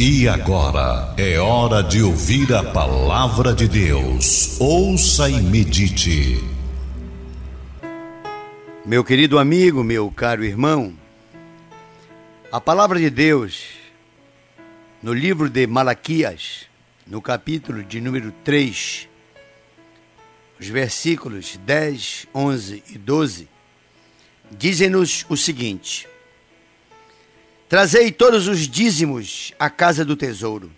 E agora é hora de ouvir a palavra de Deus. Ouça e medite. Meu querido amigo, meu caro irmão, a palavra de Deus no livro de Malaquias, no capítulo de número 3, os versículos 10, 11 e 12, dizem-nos o seguinte: Trazei todos os dízimos à casa do tesouro,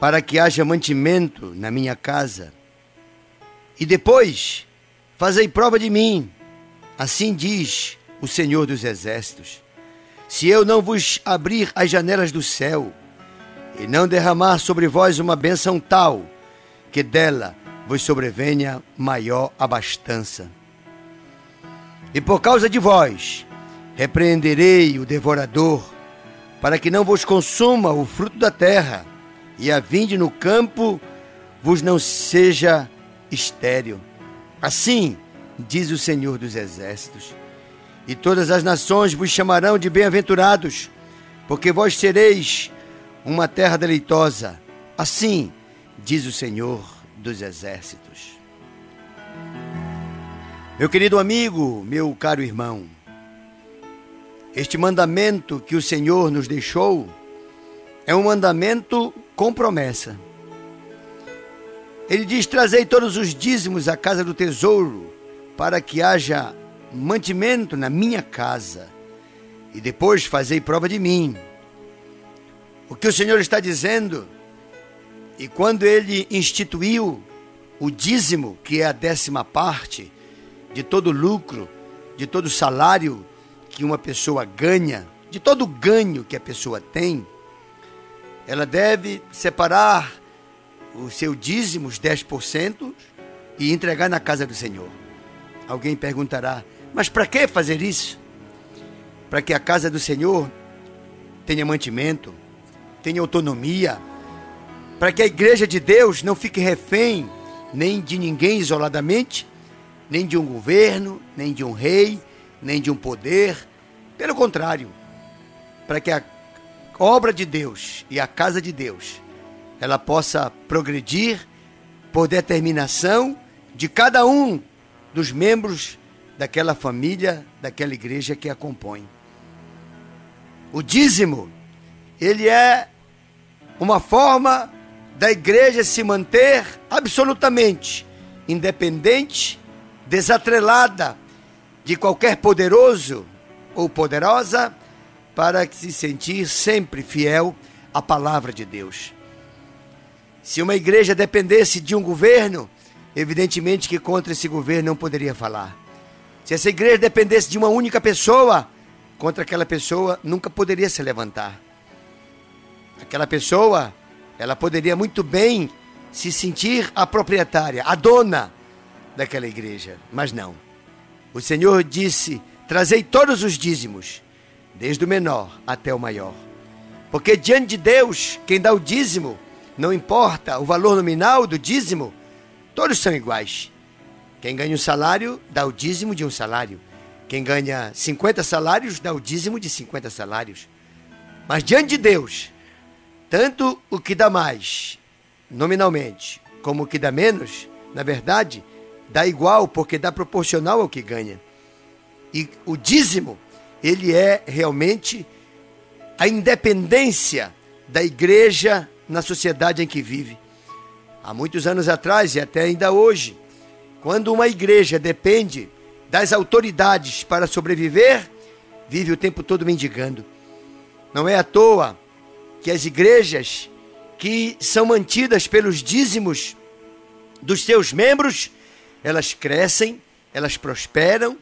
para que haja mantimento na minha casa. E depois fazei prova de mim, assim diz o Senhor dos Exércitos. Se eu não vos abrir as janelas do céu e não derramar sobre vós uma bênção tal, que dela vos sobrevenha maior abastança. E por causa de vós, Repreenderei o devorador, para que não vos consuma o fruto da terra, e a vinde no campo vos não seja estéril. Assim diz o Senhor dos Exércitos. E todas as nações vos chamarão de bem-aventurados, porque vós sereis uma terra deleitosa. Assim diz o Senhor dos Exércitos. Meu querido amigo, meu caro irmão, este mandamento que o Senhor nos deixou é um mandamento com promessa. Ele diz: Trazei todos os dízimos à casa do tesouro, para que haja mantimento na minha casa, e depois fazei prova de mim. O que o Senhor está dizendo, e quando ele instituiu o dízimo, que é a décima parte de todo lucro, de todo salário que uma pessoa ganha, de todo ganho que a pessoa tem, ela deve separar o seu dízimo, os 10%, e entregar na casa do Senhor. Alguém perguntará, mas para que fazer isso? Para que a casa do Senhor tenha mantimento, tenha autonomia, para que a igreja de Deus não fique refém nem de ninguém isoladamente, nem de um governo, nem de um rei, nem de um poder. Pelo contrário, para que a obra de Deus e a casa de Deus ela possa progredir por determinação de cada um dos membros daquela família, daquela igreja que a compõe. O dízimo, ele é uma forma da igreja se manter absolutamente independente, desatrelada de qualquer poderoso ou poderosa para se sentir sempre fiel à palavra de Deus. Se uma igreja dependesse de um governo, evidentemente que contra esse governo não poderia falar. Se essa igreja dependesse de uma única pessoa, contra aquela pessoa nunca poderia se levantar. Aquela pessoa, ela poderia muito bem se sentir a proprietária, a dona daquela igreja, mas não. O Senhor disse: Trazei todos os dízimos, desde o menor até o maior. Porque diante de Deus, quem dá o dízimo, não importa o valor nominal do dízimo, todos são iguais. Quem ganha um salário, dá o dízimo de um salário. Quem ganha 50 salários, dá o dízimo de 50 salários. Mas diante de Deus, tanto o que dá mais, nominalmente, como o que dá menos, na verdade, dá igual, porque dá proporcional ao que ganha. E o dízimo, ele é realmente a independência da igreja na sociedade em que vive. Há muitos anos atrás e até ainda hoje, quando uma igreja depende das autoridades para sobreviver, vive o tempo todo mendigando. Não é à toa que as igrejas que são mantidas pelos dízimos dos seus membros, elas crescem, elas prosperam,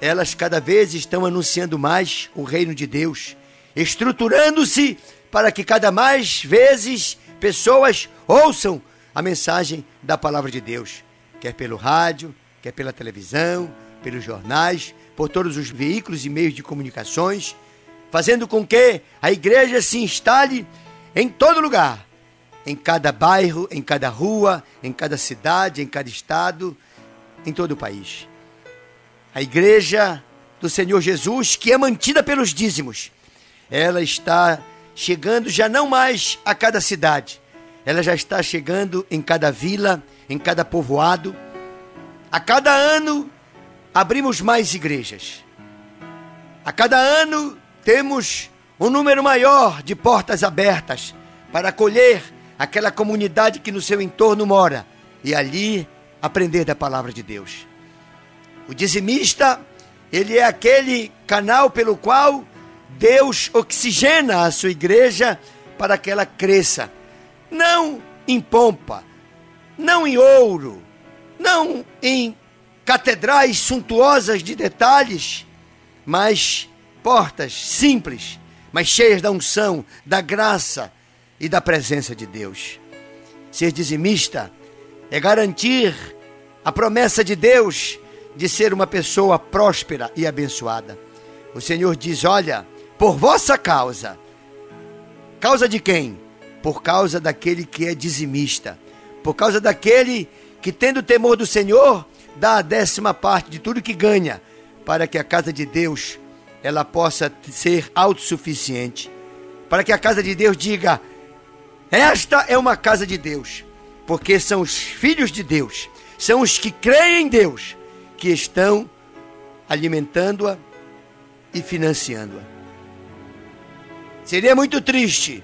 elas cada vez estão anunciando mais o reino de Deus, estruturando-se para que cada mais vezes pessoas ouçam a mensagem da palavra de Deus, quer pelo rádio, quer pela televisão, pelos jornais, por todos os veículos e meios de comunicações, fazendo com que a igreja se instale em todo lugar, em cada bairro, em cada rua, em cada cidade, em cada estado, em todo o país a igreja do Senhor Jesus, que é mantida pelos dízimos, ela está chegando já não mais a cada cidade, ela já está chegando em cada vila, em cada povoado. A cada ano abrimos mais igrejas. A cada ano temos um número maior de portas abertas para acolher aquela comunidade que no seu entorno mora e ali aprender da palavra de Deus. O dizimista, ele é aquele canal pelo qual Deus oxigena a sua igreja para que ela cresça, não em pompa, não em ouro, não em catedrais suntuosas de detalhes, mas portas simples, mas cheias da unção, da graça e da presença de Deus. Ser dizimista é garantir a promessa de Deus de ser uma pessoa próspera e abençoada. O Senhor diz: Olha, por vossa causa. Causa de quem? Por causa daquele que é dizimista. Por causa daquele que, tendo temor do Senhor, dá a décima parte de tudo que ganha, para que a casa de Deus ela possa ser autossuficiente. Para que a casa de Deus diga: Esta é uma casa de Deus. Porque são os filhos de Deus, são os que creem em Deus, que estão alimentando-a e financiando-a. Seria muito triste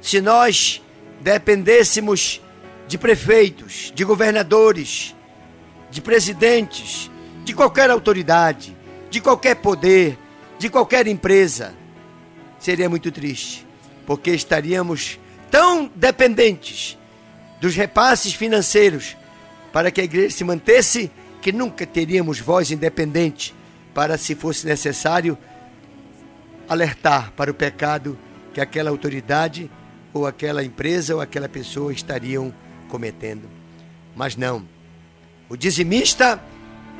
se nós dependêssemos de prefeitos, de governadores, de presidentes, de qualquer autoridade, de qualquer poder, de qualquer empresa. Seria muito triste, porque estaríamos tão dependentes dos repasses financeiros para que a igreja se mantesse que nunca teríamos voz independente para, se fosse necessário, alertar para o pecado que aquela autoridade ou aquela empresa ou aquela pessoa estariam cometendo. Mas não. O dizimista,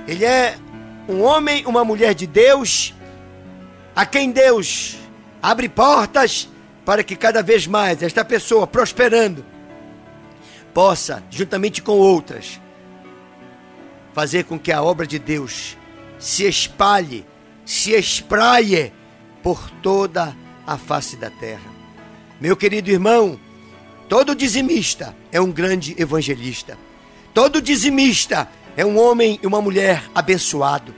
ele é um homem, uma mulher de Deus, a quem Deus abre portas para que cada vez mais esta pessoa prosperando possa, juntamente com outras, fazer com que a obra de Deus se espalhe, se espraie por toda a face da terra. Meu querido irmão, todo dizimista é um grande evangelista. Todo dizimista é um homem e uma mulher abençoado.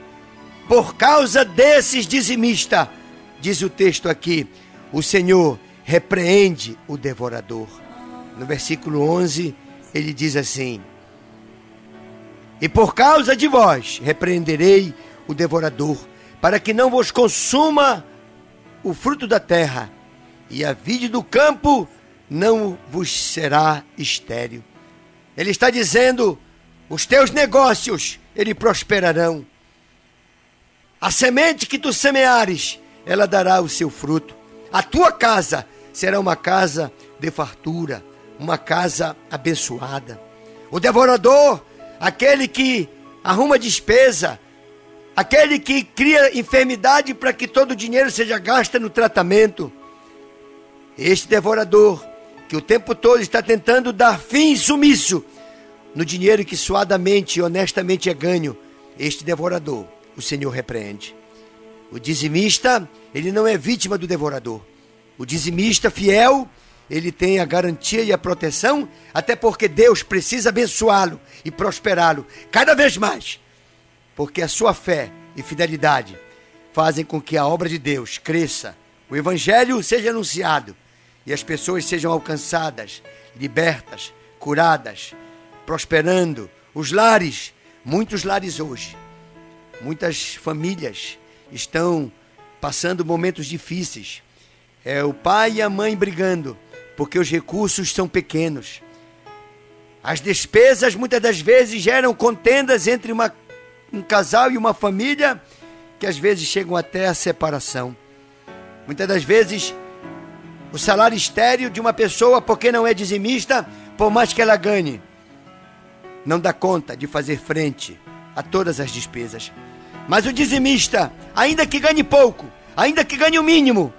Por causa desses dizimistas, diz o texto aqui, o Senhor repreende o devorador. No versículo 11, ele diz assim: e por causa de vós repreenderei o devorador, para que não vos consuma o fruto da terra, e a vide do campo não vos será estéril. Ele está dizendo: os teus negócios ele prosperarão. A semente que tu semeares, ela dará o seu fruto. A tua casa será uma casa de fartura, uma casa abençoada. O devorador aquele que arruma despesa, aquele que cria enfermidade para que todo o dinheiro seja gasto no tratamento. Este devorador, que o tempo todo está tentando dar fim sumiço no dinheiro que suadamente e honestamente é ganho, este devorador, o Senhor repreende. O dizimista, ele não é vítima do devorador. O dizimista fiel, ele tem a garantia e a proteção, até porque Deus precisa abençoá-lo e prosperá-lo cada vez mais. Porque a sua fé e fidelidade fazem com que a obra de Deus cresça, o evangelho seja anunciado e as pessoas sejam alcançadas, libertas, curadas, prosperando. Os lares, muitos lares hoje, muitas famílias estão passando momentos difíceis. É o pai e a mãe brigando porque os recursos são pequenos. As despesas muitas das vezes geram contendas entre uma, um casal e uma família que às vezes chegam até a separação. Muitas das vezes o salário estéreo de uma pessoa, porque não é dizimista, por mais que ela ganhe, não dá conta de fazer frente a todas as despesas. Mas o dizimista, ainda que ganhe pouco, ainda que ganhe o mínimo,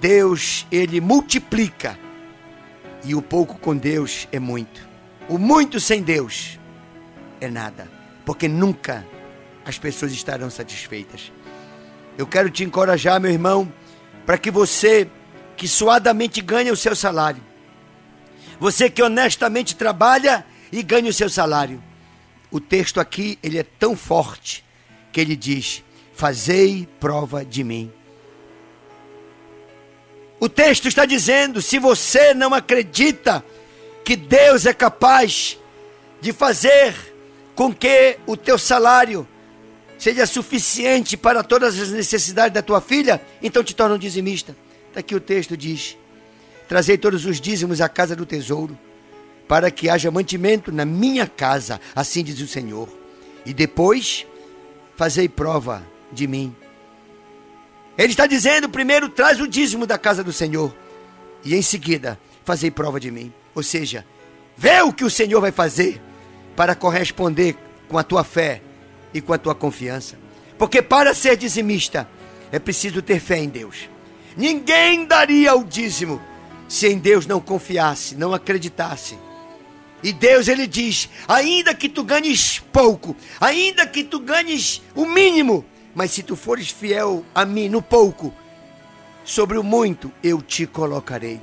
Deus, ele multiplica e o pouco com Deus é muito. O muito sem Deus é nada. Porque nunca as pessoas estarão satisfeitas. Eu quero te encorajar, meu irmão, para que você que suadamente ganha o seu salário. Você que honestamente trabalha e ganha o seu salário. O texto aqui, ele é tão forte que ele diz: "Fazei prova de mim". O texto está dizendo: se você não acredita que Deus é capaz de fazer com que o teu salário seja suficiente para todas as necessidades da tua filha, então te torna um dizimista. Está aqui o texto diz: Trazei todos os dízimos à casa do tesouro, para que haja mantimento na minha casa, assim diz o Senhor. E depois fazei prova de mim. Ele está dizendo: primeiro traz o dízimo da casa do Senhor, e em seguida fazei prova de mim. Ou seja, vê o que o Senhor vai fazer para corresponder com a tua fé e com a tua confiança. Porque para ser dizimista é preciso ter fé em Deus. Ninguém daria o dízimo se em Deus não confiasse, não acreditasse. E Deus ele diz: ainda que tu ganhes pouco, ainda que tu ganhes o mínimo, mas se tu fores fiel a mim no pouco, sobre o muito eu te colocarei.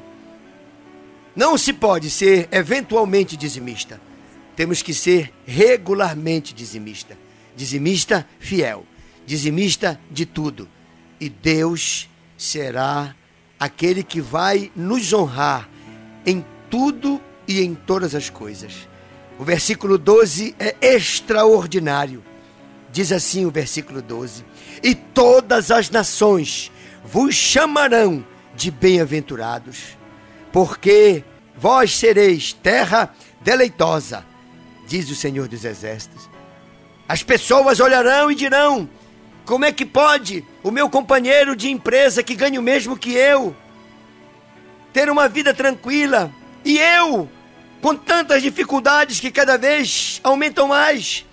Não se pode ser eventualmente dizimista. Temos que ser regularmente dizimista. Dizimista fiel. Dizimista de tudo. E Deus será aquele que vai nos honrar em tudo e em todas as coisas. O versículo 12 é extraordinário. Diz assim o versículo 12: E todas as nações vos chamarão de bem-aventurados, porque vós sereis terra deleitosa, diz o Senhor dos Exércitos. As pessoas olharão e dirão: Como é que pode o meu companheiro de empresa que ganha o mesmo que eu ter uma vida tranquila e eu com tantas dificuldades que cada vez aumentam mais?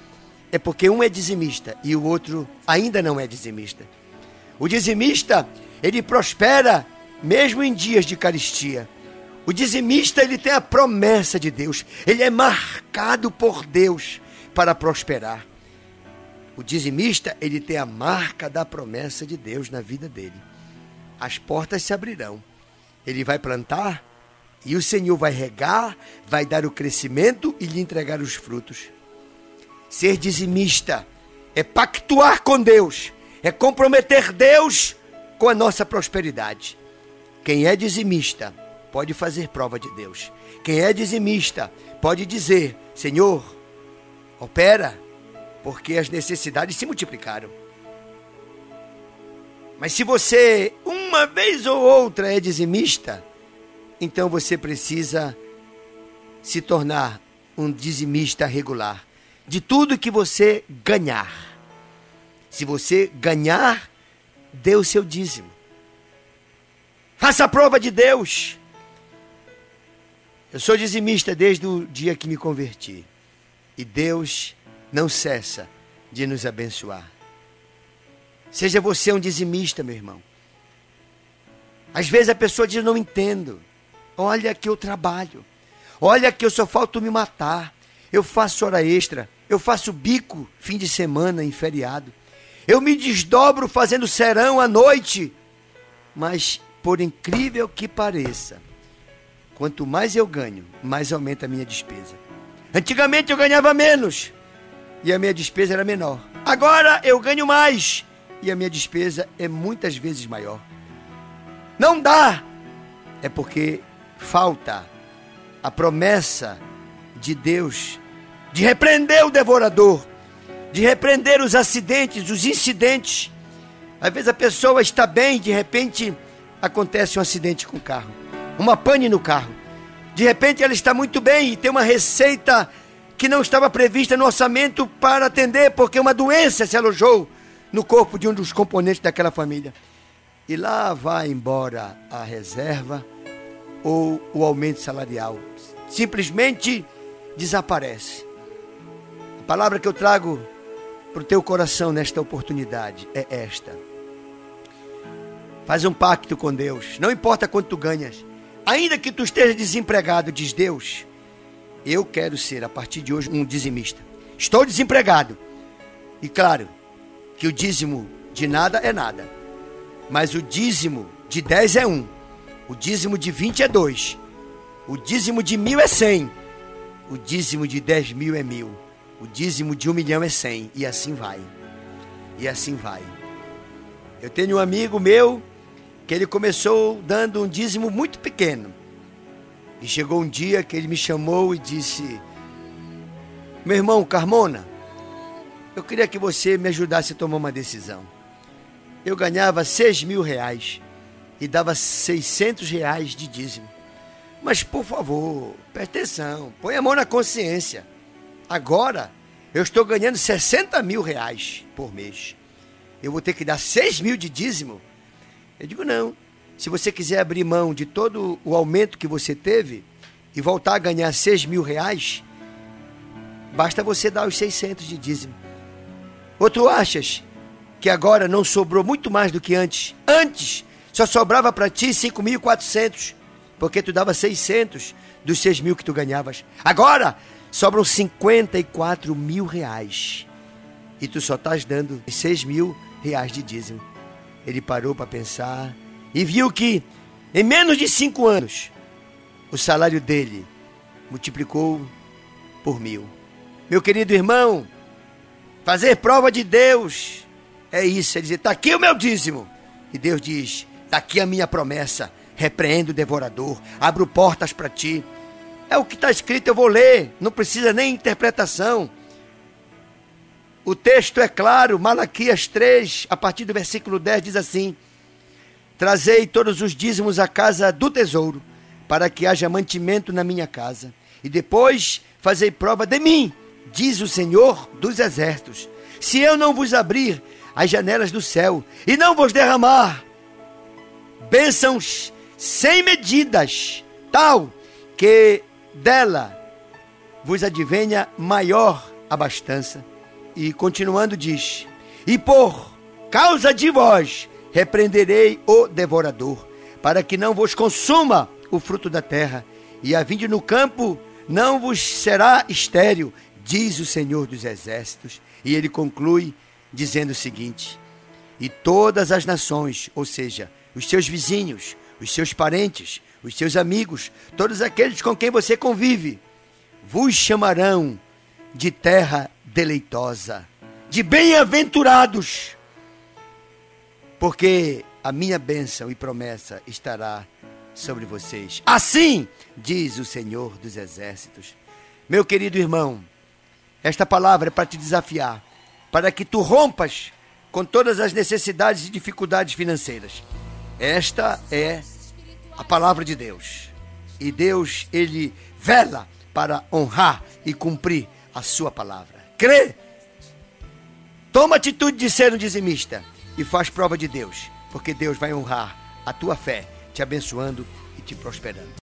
É porque um é dizimista e o outro ainda não é dizimista. O dizimista, ele prospera mesmo em dias de caristia. O dizimista, ele tem a promessa de Deus. Ele é marcado por Deus para prosperar. O dizimista, ele tem a marca da promessa de Deus na vida dele. As portas se abrirão. Ele vai plantar e o Senhor vai regar, vai dar o crescimento e lhe entregar os frutos. Ser dizimista é pactuar com Deus, é comprometer Deus com a nossa prosperidade. Quem é dizimista pode fazer prova de Deus. Quem é dizimista pode dizer: Senhor, opera, porque as necessidades se multiplicaram. Mas se você, uma vez ou outra, é dizimista, então você precisa se tornar um dizimista regular de tudo que você ganhar. Se você ganhar, dê o seu dízimo. Faça a prova de Deus. Eu sou dizimista desde o dia que me converti. E Deus não cessa de nos abençoar. Seja você um dizimista, meu irmão. Às vezes a pessoa diz: Não entendo. Olha que eu trabalho. Olha que eu só falto me matar. Eu faço hora extra. Eu faço bico fim de semana em feriado. Eu me desdobro fazendo serão à noite. Mas, por incrível que pareça, quanto mais eu ganho, mais aumenta a minha despesa. Antigamente eu ganhava menos e a minha despesa era menor. Agora eu ganho mais e a minha despesa é muitas vezes maior. Não dá! É porque falta a promessa de Deus de repreender o devorador, de repreender os acidentes, os incidentes. Às vezes a pessoa está bem, de repente acontece um acidente com o carro, uma pane no carro. De repente ela está muito bem e tem uma receita que não estava prevista no orçamento para atender, porque uma doença se alojou no corpo de um dos componentes daquela família. E lá vai embora a reserva ou o aumento salarial. Simplesmente desaparece. A palavra que eu trago para o teu coração nesta oportunidade é esta. Faz um pacto com Deus, não importa quanto tu ganhas, ainda que tu esteja desempregado, diz Deus, eu quero ser a partir de hoje um dizimista. Estou desempregado. E claro, que o dízimo de nada é nada. Mas o dízimo de 10 é um. O O dízimo de 20 é 2. O dízimo de mil é 100. O dízimo de 10 mil é mil. O dízimo de um milhão é 100. E assim vai. E assim vai. Eu tenho um amigo meu que ele começou dando um dízimo muito pequeno. E chegou um dia que ele me chamou e disse: Meu irmão Carmona, eu queria que você me ajudasse a tomar uma decisão. Eu ganhava seis mil reais e dava 600 reais de dízimo. Mas, por favor, preste atenção, põe a mão na consciência. Agora, eu estou ganhando 60 mil reais por mês. Eu vou ter que dar 6 mil de dízimo? Eu digo, não. Se você quiser abrir mão de todo o aumento que você teve e voltar a ganhar 6 mil reais, basta você dar os 600 de dízimo. Ou tu achas que agora não sobrou muito mais do que antes? Antes só sobrava para ti 5.400, porque tu dava 600 dos 6 mil que tu ganhavas. Agora sobram 54 mil reais e tu só estás dando 6 mil reais de dízimo. Ele parou para pensar e viu que em menos de cinco anos o salário dele multiplicou por mil. Meu querido irmão, fazer prova de Deus é isso, é dizer, está aqui o meu dízimo. E Deus diz, está aqui a minha promessa, repreendo o devorador, abro portas para ti. É o que está escrito, eu vou ler, não precisa nem interpretação. O texto é claro, Malaquias 3, a partir do versículo 10, diz assim: Trazei todos os dízimos à casa do tesouro, para que haja mantimento na minha casa, e depois fazei prova de mim, diz o Senhor dos exércitos. Se eu não vos abrir as janelas do céu e não vos derramar bênçãos sem medidas, tal que dela vos advenha maior abastança. E continuando diz: E por causa de vós repreenderei o devorador, para que não vos consuma o fruto da terra, e a vinde no campo não vos será estéril, diz o Senhor dos Exércitos. E ele conclui dizendo o seguinte: E todas as nações, ou seja, os seus vizinhos, os seus parentes, os seus amigos, todos aqueles com quem você convive, vos chamarão de terra deleitosa, de bem-aventurados, porque a minha bênção e promessa estará sobre vocês. Assim diz o Senhor dos Exércitos. Meu querido irmão, esta palavra é para te desafiar, para que tu rompas com todas as necessidades e dificuldades financeiras. Esta é a palavra de Deus. E Deus, ele vela para honrar e cumprir a sua palavra crê, toma atitude de ser um dizimista e faz prova de Deus, porque Deus vai honrar a tua fé, te abençoando e te prosperando.